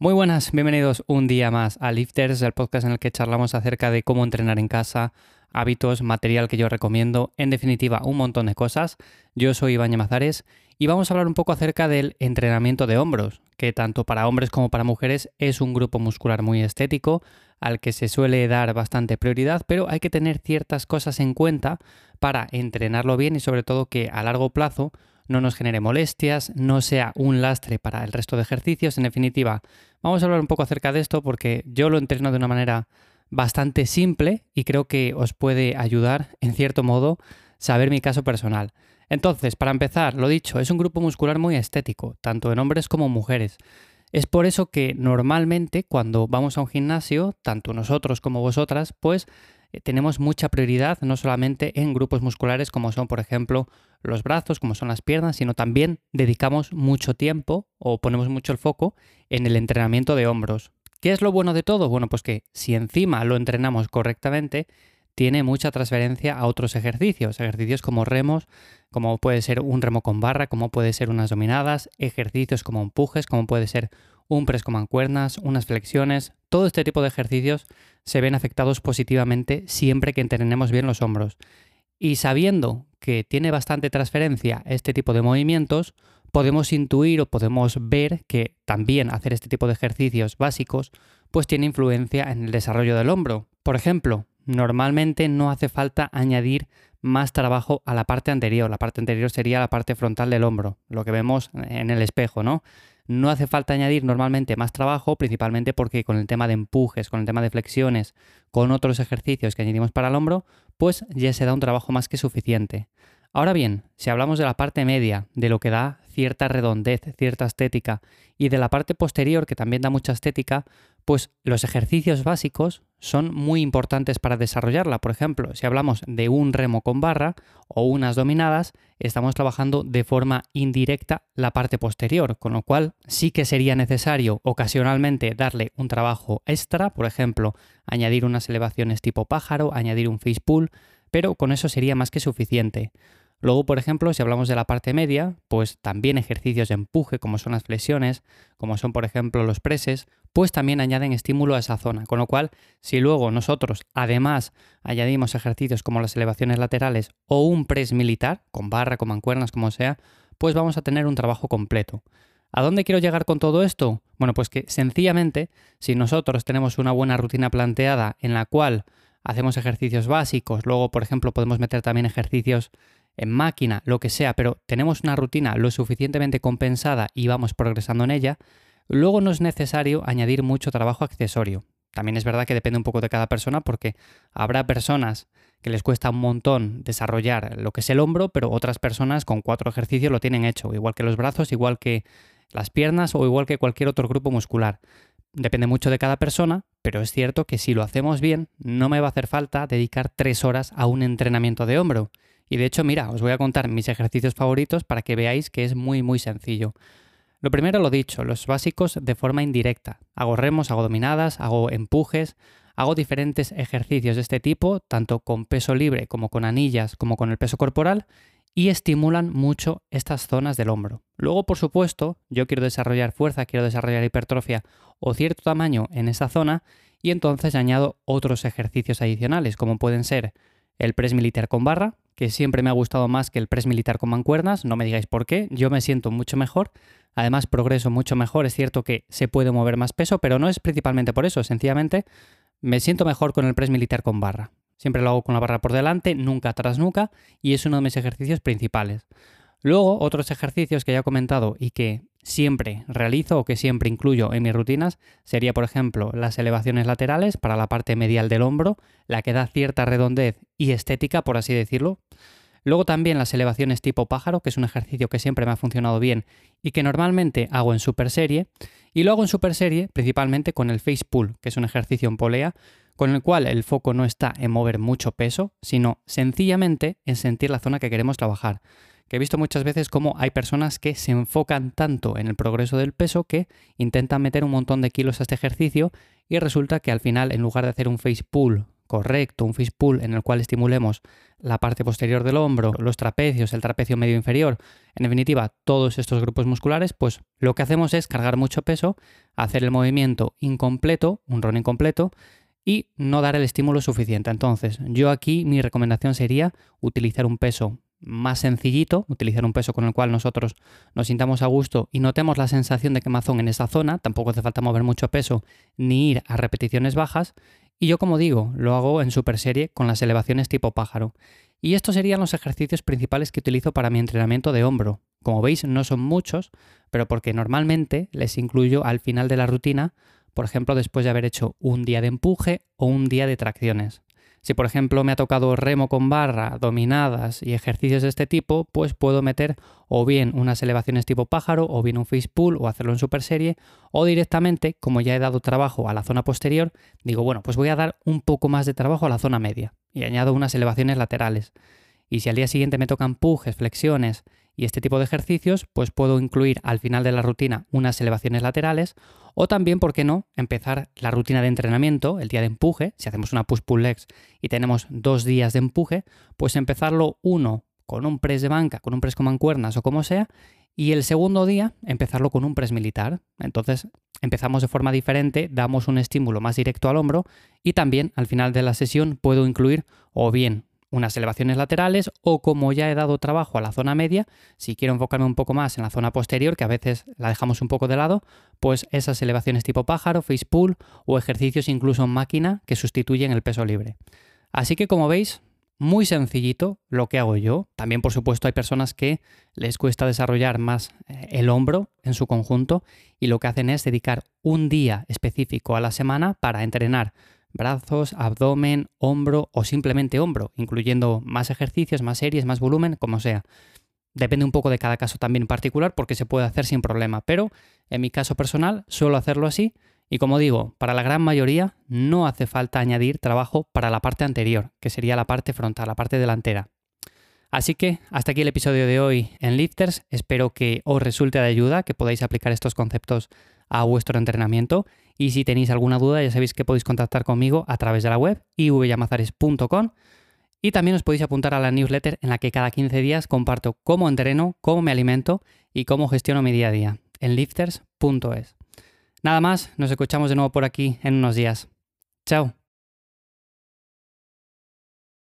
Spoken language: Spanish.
Muy buenas, bienvenidos un día más a Lifters, el podcast en el que charlamos acerca de cómo entrenar en casa, hábitos, material que yo recomiendo, en definitiva, un montón de cosas. Yo soy Iván Mazares y vamos a hablar un poco acerca del entrenamiento de hombros, que tanto para hombres como para mujeres es un grupo muscular muy estético, al que se suele dar bastante prioridad, pero hay que tener ciertas cosas en cuenta para entrenarlo bien y sobre todo que a largo plazo no nos genere molestias, no sea un lastre para el resto de ejercicios. En definitiva, vamos a hablar un poco acerca de esto porque yo lo entreno de una manera bastante simple y creo que os puede ayudar, en cierto modo, saber mi caso personal. Entonces, para empezar, lo dicho, es un grupo muscular muy estético, tanto en hombres como mujeres. Es por eso que normalmente cuando vamos a un gimnasio, tanto nosotros como vosotras, pues tenemos mucha prioridad no solamente en grupos musculares como son, por ejemplo, los brazos, como son las piernas, sino también dedicamos mucho tiempo o ponemos mucho el foco en el entrenamiento de hombros. ¿Qué es lo bueno de todo? Bueno, pues que si encima lo entrenamos correctamente, tiene mucha transferencia a otros ejercicios, ejercicios como remos, como puede ser un remo con barra, como puede ser unas dominadas, ejercicios como empujes, como puede ser un press con mancuernas, unas flexiones, todo este tipo de ejercicios se ven afectados positivamente siempre que entrenemos bien los hombros. Y sabiendo que tiene bastante transferencia este tipo de movimientos, podemos intuir o podemos ver que también hacer este tipo de ejercicios básicos pues tiene influencia en el desarrollo del hombro. Por ejemplo, normalmente no hace falta añadir más trabajo a la parte anterior. La parte anterior sería la parte frontal del hombro, lo que vemos en el espejo, ¿no? No hace falta añadir normalmente más trabajo, principalmente porque con el tema de empujes, con el tema de flexiones, con otros ejercicios que añadimos para el hombro, pues ya se da un trabajo más que suficiente. Ahora bien, si hablamos de la parte media, de lo que da cierta redondez, cierta estética, y de la parte posterior, que también da mucha estética, pues los ejercicios básicos son muy importantes para desarrollarla. Por ejemplo, si hablamos de un remo con barra o unas dominadas, estamos trabajando de forma indirecta la parte posterior, con lo cual sí que sería necesario ocasionalmente darle un trabajo extra, por ejemplo, añadir unas elevaciones tipo pájaro, añadir un face pull, pero con eso sería más que suficiente. Luego, por ejemplo, si hablamos de la parte media, pues también ejercicios de empuje, como son las flexiones, como son, por ejemplo, los preses, pues también añaden estímulo a esa zona. Con lo cual, si luego nosotros además añadimos ejercicios como las elevaciones laterales o un press militar, con barra, con mancuernas, como sea, pues vamos a tener un trabajo completo. ¿A dónde quiero llegar con todo esto? Bueno, pues que sencillamente, si nosotros tenemos una buena rutina planteada en la cual hacemos ejercicios básicos, luego, por ejemplo, podemos meter también ejercicios en máquina, lo que sea, pero tenemos una rutina lo suficientemente compensada y vamos progresando en ella, luego no es necesario añadir mucho trabajo accesorio. También es verdad que depende un poco de cada persona porque habrá personas que les cuesta un montón desarrollar lo que es el hombro, pero otras personas con cuatro ejercicios lo tienen hecho, igual que los brazos, igual que las piernas o igual que cualquier otro grupo muscular. Depende mucho de cada persona, pero es cierto que si lo hacemos bien, no me va a hacer falta dedicar tres horas a un entrenamiento de hombro. Y de hecho, mira, os voy a contar mis ejercicios favoritos para que veáis que es muy muy sencillo. Lo primero lo dicho, los básicos de forma indirecta. Hago remos, hago dominadas, hago empujes, hago diferentes ejercicios de este tipo, tanto con peso libre como con anillas, como con el peso corporal, y estimulan mucho estas zonas del hombro. Luego, por supuesto, yo quiero desarrollar fuerza, quiero desarrollar hipertrofia o cierto tamaño en esa zona, y entonces añado otros ejercicios adicionales, como pueden ser el press militar con barra, que siempre me ha gustado más que el press militar con mancuernas, no me digáis por qué, yo me siento mucho mejor, además progreso mucho mejor, es cierto que se puede mover más peso, pero no es principalmente por eso, sencillamente me siento mejor con el press militar con barra. Siempre lo hago con la barra por delante, nunca atrás nunca, y es uno de mis ejercicios principales. Luego, otros ejercicios que ya he comentado y que siempre realizo o que siempre incluyo en mis rutinas sería, por ejemplo, las elevaciones laterales para la parte medial del hombro, la que da cierta redondez y estética, por así decirlo. Luego también las elevaciones tipo pájaro, que es un ejercicio que siempre me ha funcionado bien y que normalmente hago en super serie. Y lo hago en super serie principalmente con el face pull, que es un ejercicio en polea, con el cual el foco no está en mover mucho peso, sino sencillamente en sentir la zona que queremos trabajar que he visto muchas veces cómo hay personas que se enfocan tanto en el progreso del peso que intentan meter un montón de kilos a este ejercicio y resulta que al final en lugar de hacer un face pull correcto, un fish pull en el cual estimulemos la parte posterior del hombro, los trapecios, el trapecio medio inferior, en definitiva, todos estos grupos musculares, pues lo que hacemos es cargar mucho peso, hacer el movimiento incompleto, un run incompleto, y no dar el estímulo suficiente. Entonces, yo aquí mi recomendación sería utilizar un peso más sencillito, utilizar un peso con el cual nosotros nos sintamos a gusto y notemos la sensación de quemazón en esa zona, tampoco hace falta mover mucho peso ni ir a repeticiones bajas, y yo como digo, lo hago en super serie con las elevaciones tipo pájaro. Y estos serían los ejercicios principales que utilizo para mi entrenamiento de hombro. Como veis, no son muchos, pero porque normalmente les incluyo al final de la rutina, por ejemplo, después de haber hecho un día de empuje o un día de tracciones. Si por ejemplo me ha tocado remo con barra, dominadas y ejercicios de este tipo, pues puedo meter o bien unas elevaciones tipo pájaro o bien un face pull o hacerlo en super serie o directamente, como ya he dado trabajo a la zona posterior, digo, bueno, pues voy a dar un poco más de trabajo a la zona media y añado unas elevaciones laterales. Y si al día siguiente me tocan pujes, flexiones y este tipo de ejercicios, pues puedo incluir al final de la rutina unas elevaciones laterales o también, ¿por qué no?, empezar la rutina de entrenamiento, el día de empuje, si hacemos una push-pull legs y tenemos dos días de empuje, pues empezarlo uno con un press de banca, con un press con mancuernas o como sea, y el segundo día empezarlo con un press militar. Entonces empezamos de forma diferente, damos un estímulo más directo al hombro y también al final de la sesión puedo incluir o bien unas elevaciones laterales o como ya he dado trabajo a la zona media, si quiero enfocarme un poco más en la zona posterior, que a veces la dejamos un poco de lado, pues esas elevaciones tipo pájaro, face pull o ejercicios incluso en máquina que sustituyen el peso libre. Así que como veis, muy sencillito lo que hago yo. También por supuesto hay personas que les cuesta desarrollar más eh, el hombro en su conjunto y lo que hacen es dedicar un día específico a la semana para entrenar brazos, abdomen, hombro o simplemente hombro, incluyendo más ejercicios, más series, más volumen, como sea. Depende un poco de cada caso también particular porque se puede hacer sin problema, pero en mi caso personal suelo hacerlo así y como digo, para la gran mayoría no hace falta añadir trabajo para la parte anterior, que sería la parte frontal, la parte delantera. Así que hasta aquí el episodio de hoy en Lifters. Espero que os resulte de ayuda, que podáis aplicar estos conceptos a vuestro entrenamiento. Y si tenéis alguna duda, ya sabéis que podéis contactar conmigo a través de la web ivyamazares.com. Y también os podéis apuntar a la newsletter en la que cada 15 días comparto cómo entreno, cómo me alimento y cómo gestiono mi día a día en lifters.es. Nada más, nos escuchamos de nuevo por aquí en unos días. Chao.